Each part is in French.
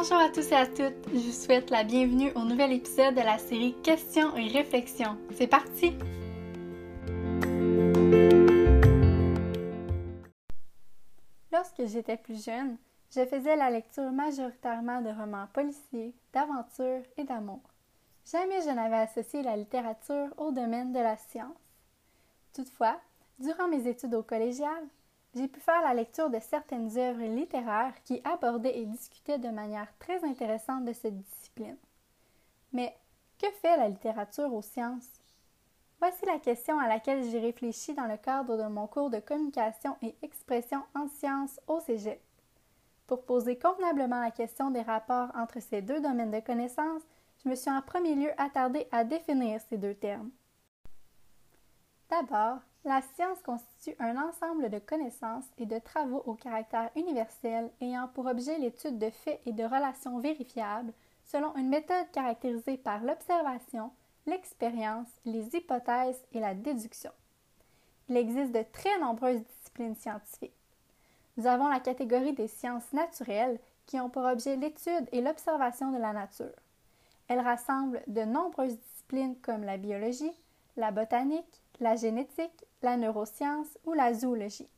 Bonjour à tous et à toutes, je vous souhaite la bienvenue au nouvel épisode de la série Questions et réflexions. C'est parti! Lorsque j'étais plus jeune, je faisais la lecture majoritairement de romans policiers, d'aventures et d'amour. Jamais je n'avais associé la littérature au domaine de la science. Toutefois, durant mes études au collégial, j'ai pu faire la lecture de certaines œuvres littéraires qui abordaient et discutaient de manière très intéressante de cette discipline. Mais que fait la littérature aux sciences? Voici la question à laquelle j'ai réfléchi dans le cadre de mon cours de communication et expression en sciences au Cégep. Pour poser convenablement la question des rapports entre ces deux domaines de connaissances, je me suis en premier lieu attardée à définir ces deux termes. D'abord, la science constitue un ensemble de connaissances et de travaux au caractère universel ayant pour objet l'étude de faits et de relations vérifiables selon une méthode caractérisée par l'observation, l'expérience, les hypothèses et la déduction. Il existe de très nombreuses disciplines scientifiques. Nous avons la catégorie des sciences naturelles qui ont pour objet l'étude et l'observation de la nature. Elle rassemble de nombreuses disciplines comme la biologie, la botanique, la génétique, la neuroscience ou la zoologie.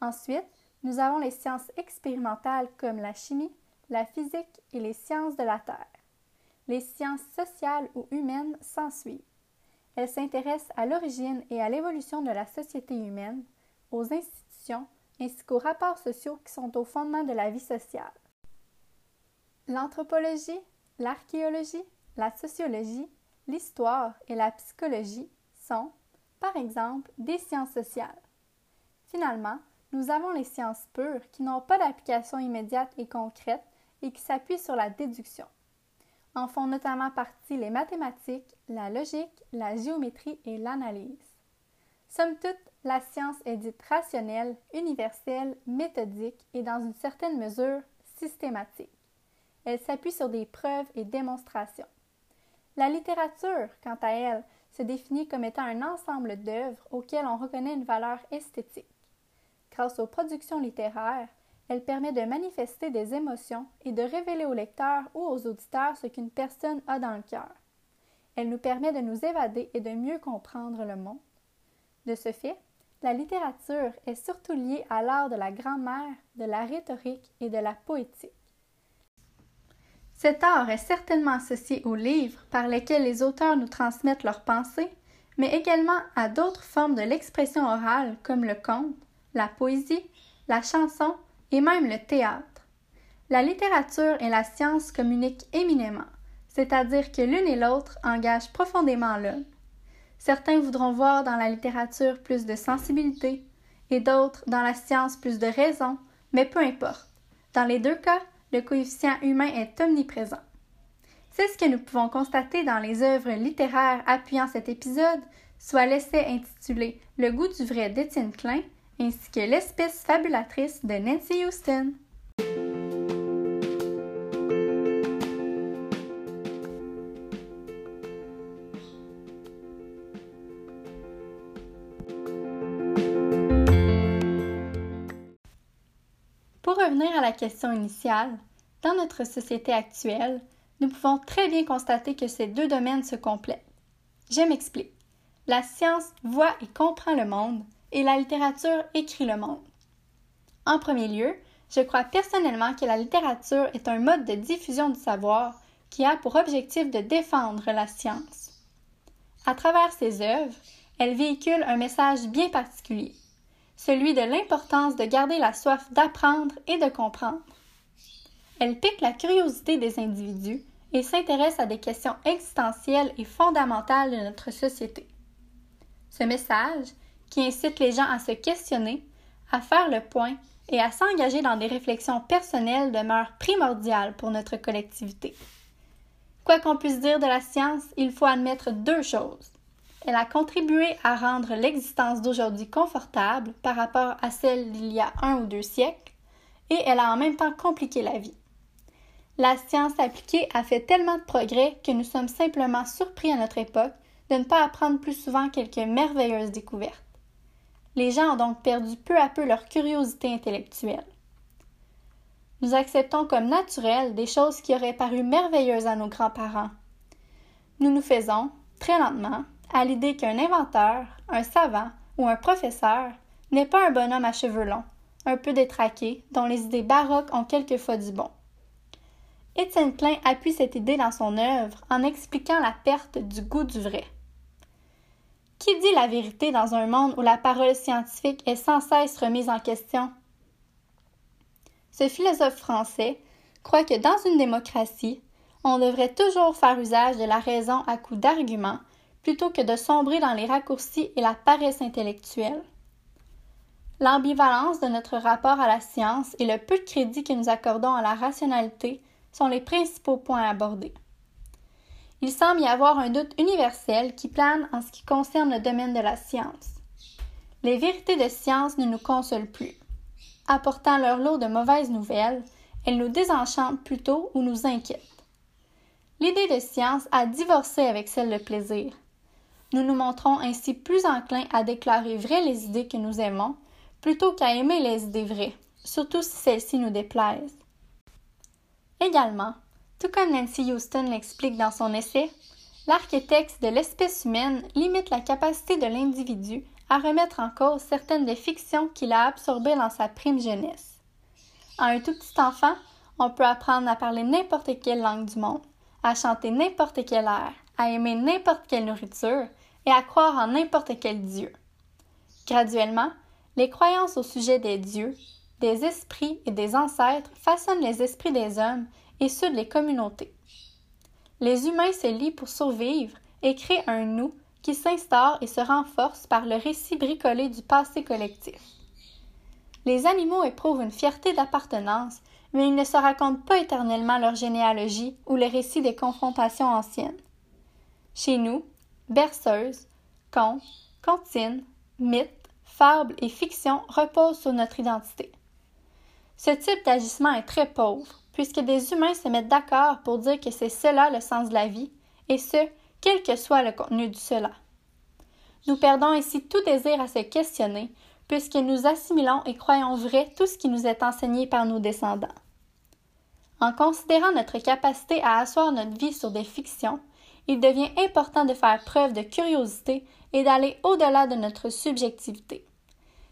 Ensuite, nous avons les sciences expérimentales comme la chimie, la physique et les sciences de la Terre. Les sciences sociales ou humaines s'ensuivent. Elles s'intéressent à l'origine et à l'évolution de la société humaine, aux institutions ainsi qu'aux rapports sociaux qui sont au fondement de la vie sociale. L'anthropologie, l'archéologie, la sociologie, l'histoire et la psychologie sont, par exemple, des sciences sociales. Finalement, nous avons les sciences pures qui n'ont pas d'application immédiate et concrète et qui s'appuient sur la déduction. En font notamment partie les mathématiques, la logique, la géométrie et l'analyse. Somme toute, la science est dite rationnelle, universelle, méthodique et dans une certaine mesure systématique. Elle s'appuie sur des preuves et démonstrations. La littérature, quant à elle, se définit comme étant un ensemble d'œuvres auxquelles on reconnaît une valeur esthétique. Grâce aux productions littéraires, elle permet de manifester des émotions et de révéler au lecteur ou aux auditeurs ce qu'une personne a dans le cœur. Elle nous permet de nous évader et de mieux comprendre le monde. De ce fait, la littérature est surtout liée à l'art de la grammaire, de la rhétorique et de la poétique. Cet art est certainement associé aux livres par lesquels les auteurs nous transmettent leurs pensées, mais également à d'autres formes de l'expression orale comme le conte, la poésie, la chanson et même le théâtre. La littérature et la science communiquent éminemment, c'est-à-dire que l'une et l'autre engagent profondément l'un. Certains voudront voir dans la littérature plus de sensibilité et d'autres dans la science plus de raison, mais peu importe. Dans les deux cas, le coefficient humain est omniprésent. C'est ce que nous pouvons constater dans les œuvres littéraires appuyant cet épisode, soit l'essai intitulé Le goût du vrai d'Étienne Klein, ainsi que L'espèce fabulatrice de Nancy Houston. Revenir à la question initiale, dans notre société actuelle, nous pouvons très bien constater que ces deux domaines se complètent. Je m'explique. La science voit et comprend le monde et la littérature écrit le monde. En premier lieu, je crois personnellement que la littérature est un mode de diffusion du savoir qui a pour objectif de défendre la science. À travers ses œuvres, elle véhicule un message bien particulier celui de l'importance de garder la soif d'apprendre et de comprendre. Elle pique la curiosité des individus et s'intéresse à des questions existentielles et fondamentales de notre société. Ce message, qui incite les gens à se questionner, à faire le point et à s'engager dans des réflexions personnelles demeure primordial pour notre collectivité. Quoi qu'on puisse dire de la science, il faut admettre deux choses. Elle a contribué à rendre l'existence d'aujourd'hui confortable par rapport à celle d'il y a un ou deux siècles, et elle a en même temps compliqué la vie. La science appliquée a fait tellement de progrès que nous sommes simplement surpris à notre époque de ne pas apprendre plus souvent quelques merveilleuses découvertes. Les gens ont donc perdu peu à peu leur curiosité intellectuelle. Nous acceptons comme naturelles des choses qui auraient paru merveilleuses à nos grands-parents. Nous nous faisons, très lentement, à l'idée qu'un inventeur, un savant ou un professeur n'est pas un bonhomme à cheveux longs, un peu détraqué, dont les idées baroques ont quelquefois du bon. Étienne Klein appuie cette idée dans son œuvre en expliquant la perte du goût du vrai. Qui dit la vérité dans un monde où la parole scientifique est sans cesse remise en question? Ce philosophe français croit que dans une démocratie, on devrait toujours faire usage de la raison à coup d'arguments plutôt que de sombrer dans les raccourcis et la paresse intellectuelle. L'ambivalence de notre rapport à la science et le peu de crédit que nous accordons à la rationalité sont les principaux points abordés. Il semble y avoir un doute universel qui plane en ce qui concerne le domaine de la science. Les vérités de science ne nous consolent plus. Apportant leur lot de mauvaises nouvelles, elles nous désenchantent plutôt ou nous inquiètent. L'idée de science a divorcé avec celle de plaisir. Nous nous montrons ainsi plus enclins à déclarer vraies les idées que nous aimons, plutôt qu'à aimer les idées vraies, surtout si celles-ci nous déplaisent. Également, tout comme Nancy Houston l'explique dans son essai, l'archétexte de l'espèce humaine limite la capacité de l'individu à remettre en cause certaines des fictions qu'il a absorbées dans sa prime jeunesse. À un tout petit enfant, on peut apprendre à parler n'importe quelle langue du monde, à chanter n'importe quel air, à aimer n'importe quelle nourriture et à croire en n'importe quel dieu. Graduellement, les croyances au sujet des dieux, des esprits et des ancêtres façonnent les esprits des hommes et ceux des communautés. Les humains se lient pour survivre et créent un nous qui s'instaure et se renforce par le récit bricolé du passé collectif. Les animaux éprouvent une fierté d'appartenance, mais ils ne se racontent pas éternellement leur généalogie ou les récits des confrontations anciennes. Chez nous, berceuses, contes, comptines, mythes, fables et fictions reposent sur notre identité. Ce type d'agissement est très pauvre, puisque des humains se mettent d'accord pour dire que c'est cela le sens de la vie, et ce, quel que soit le contenu du cela. Nous perdons ainsi tout désir à se questionner, puisque nous assimilons et croyons vrai tout ce qui nous est enseigné par nos descendants. En considérant notre capacité à asseoir notre vie sur des fictions, il devient important de faire preuve de curiosité et d'aller au-delà de notre subjectivité,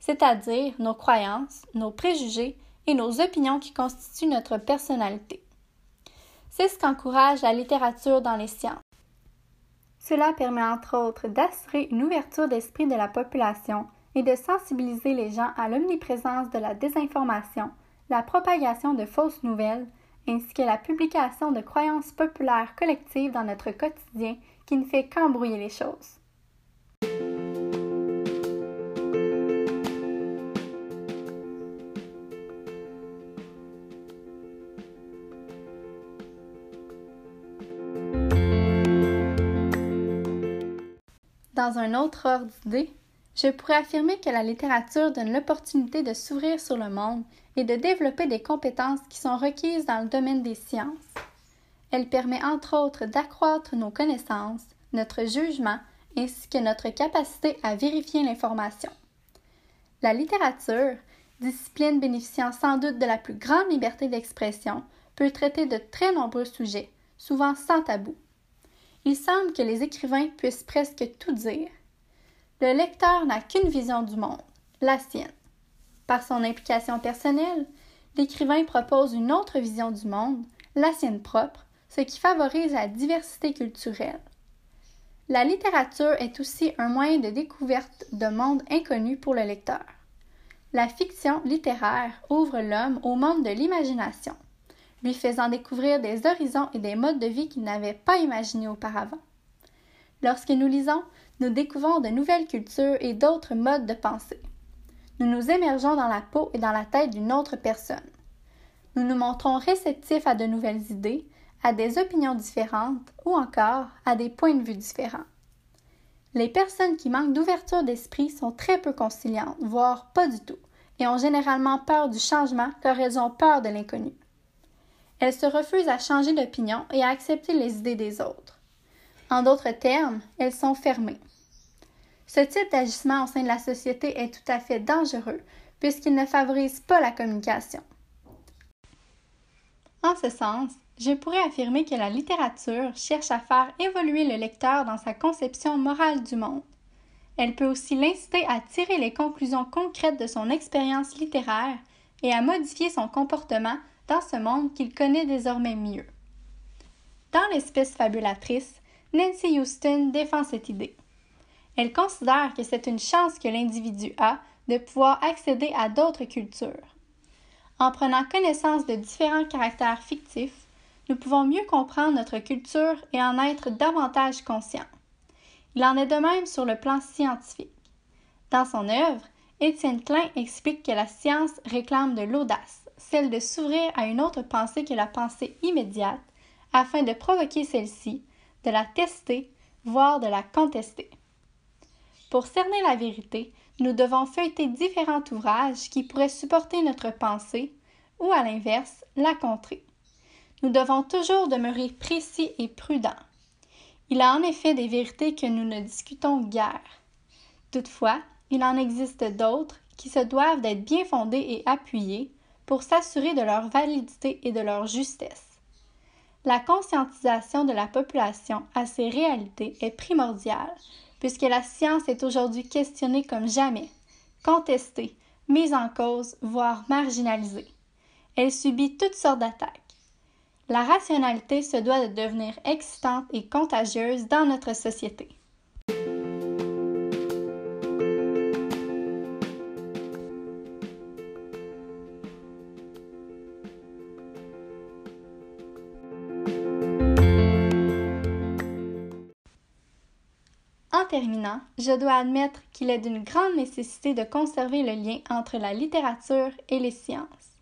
c'est-à-dire nos croyances, nos préjugés et nos opinions qui constituent notre personnalité. C'est ce qu'encourage la littérature dans les sciences. Cela permet entre autres d'assurer une ouverture d'esprit de la population et de sensibiliser les gens à l'omniprésence de la désinformation, la propagation de fausses nouvelles, ainsi que la publication de croyances populaires collectives dans notre quotidien qui ne fait qu'embrouiller les choses. Dans un autre ordre d'idée, je pourrais affirmer que la littérature donne l'opportunité de s'ouvrir sur le monde et de développer des compétences qui sont requises dans le domaine des sciences. Elle permet entre autres d'accroître nos connaissances, notre jugement ainsi que notre capacité à vérifier l'information. La littérature, discipline bénéficiant sans doute de la plus grande liberté d'expression, peut traiter de très nombreux sujets, souvent sans tabou. Il semble que les écrivains puissent presque tout dire. Le lecteur n'a qu'une vision du monde, la sienne. Par son implication personnelle, l'écrivain propose une autre vision du monde, la sienne propre, ce qui favorise la diversité culturelle. La littérature est aussi un moyen de découverte de mondes inconnus pour le lecteur. La fiction littéraire ouvre l'homme au monde de l'imagination lui faisant découvrir des horizons et des modes de vie qu'il n'avait pas imaginés auparavant. Lorsque nous lisons, nous découvrons de nouvelles cultures et d'autres modes de pensée. Nous nous émergeons dans la peau et dans la tête d'une autre personne. Nous nous montrons réceptifs à de nouvelles idées, à des opinions différentes ou encore à des points de vue différents. Les personnes qui manquent d'ouverture d'esprit sont très peu conciliantes, voire pas du tout, et ont généralement peur du changement car elles ont peur de l'inconnu. Elles se refusent à changer d'opinion et à accepter les idées des autres. En d'autres termes, elles sont fermées. Ce type d'agissement au sein de la société est tout à fait dangereux puisqu'il ne favorise pas la communication. En ce sens, je pourrais affirmer que la littérature cherche à faire évoluer le lecteur dans sa conception morale du monde. Elle peut aussi l'inciter à tirer les conclusions concrètes de son expérience littéraire et à modifier son comportement dans ce monde qu'il connaît désormais mieux. Dans l'espèce fabulatrice, Nancy Houston défend cette idée. Elle considère que c'est une chance que l'individu a de pouvoir accéder à d'autres cultures. En prenant connaissance de différents caractères fictifs, nous pouvons mieux comprendre notre culture et en être davantage conscients. Il en est de même sur le plan scientifique. Dans son œuvre, Étienne Klein explique que la science réclame de l'audace, celle de s'ouvrir à une autre pensée que la pensée immédiate, afin de provoquer celle-ci, de la tester, voire de la contester. Pour cerner la vérité, nous devons feuilleter différents ouvrages qui pourraient supporter notre pensée ou, à l'inverse, la contrer. Nous devons toujours demeurer précis et prudents. Il a en effet des vérités que nous ne discutons guère. Toutefois, il en existe d'autres qui se doivent d'être bien fondées et appuyées pour s'assurer de leur validité et de leur justesse. La conscientisation de la population à ces réalités est primordiale, puisque la science est aujourd'hui questionnée comme jamais, contestée, mise en cause, voire marginalisée. Elle subit toutes sortes d'attaques. La rationalité se doit de devenir excitante et contagieuse dans notre société. Terminant, je dois admettre qu'il est d'une grande nécessité de conserver le lien entre la littérature et les sciences.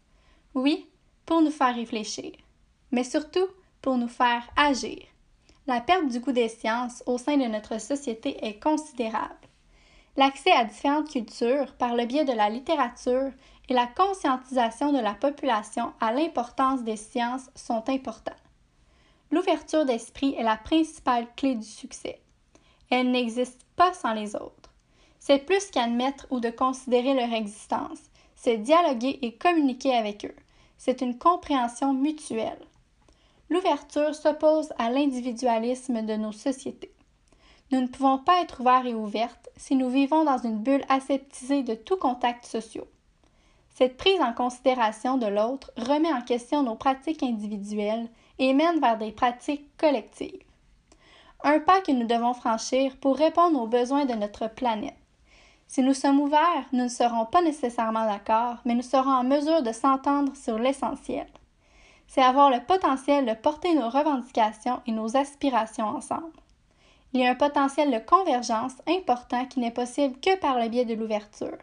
Oui, pour nous faire réfléchir, mais surtout pour nous faire agir. La perte du goût des sciences au sein de notre société est considérable. L'accès à différentes cultures par le biais de la littérature et la conscientisation de la population à l'importance des sciences sont importants. L'ouverture d'esprit est la principale clé du succès. Elle n'existe pas sans les autres. C'est plus qu'admettre ou de considérer leur existence, c'est dialoguer et communiquer avec eux. C'est une compréhension mutuelle. L'ouverture s'oppose à l'individualisme de nos sociétés. Nous ne pouvons pas être ouverts et ouvertes si nous vivons dans une bulle aseptisée de tout contact social. Cette prise en considération de l'autre remet en question nos pratiques individuelles et mène vers des pratiques collectives un pas que nous devons franchir pour répondre aux besoins de notre planète. Si nous sommes ouverts, nous ne serons pas nécessairement d'accord, mais nous serons en mesure de s'entendre sur l'essentiel. C'est avoir le potentiel de porter nos revendications et nos aspirations ensemble. Il y a un potentiel de convergence important qui n'est possible que par le biais de l'ouverture.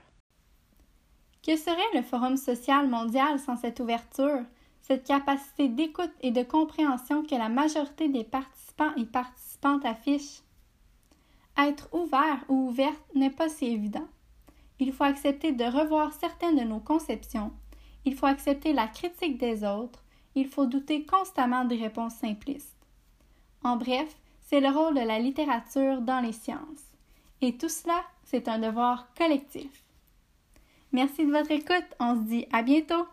Que serait le Forum social mondial sans cette ouverture, cette capacité d'écoute et de compréhension que la majorité des participants et participantes affiche. Être ouvert ou ouverte n'est pas si évident. Il faut accepter de revoir certaines de nos conceptions. Il faut accepter la critique des autres. Il faut douter constamment des réponses simplistes. En bref, c'est le rôle de la littérature dans les sciences. Et tout cela, c'est un devoir collectif. Merci de votre écoute. On se dit à bientôt.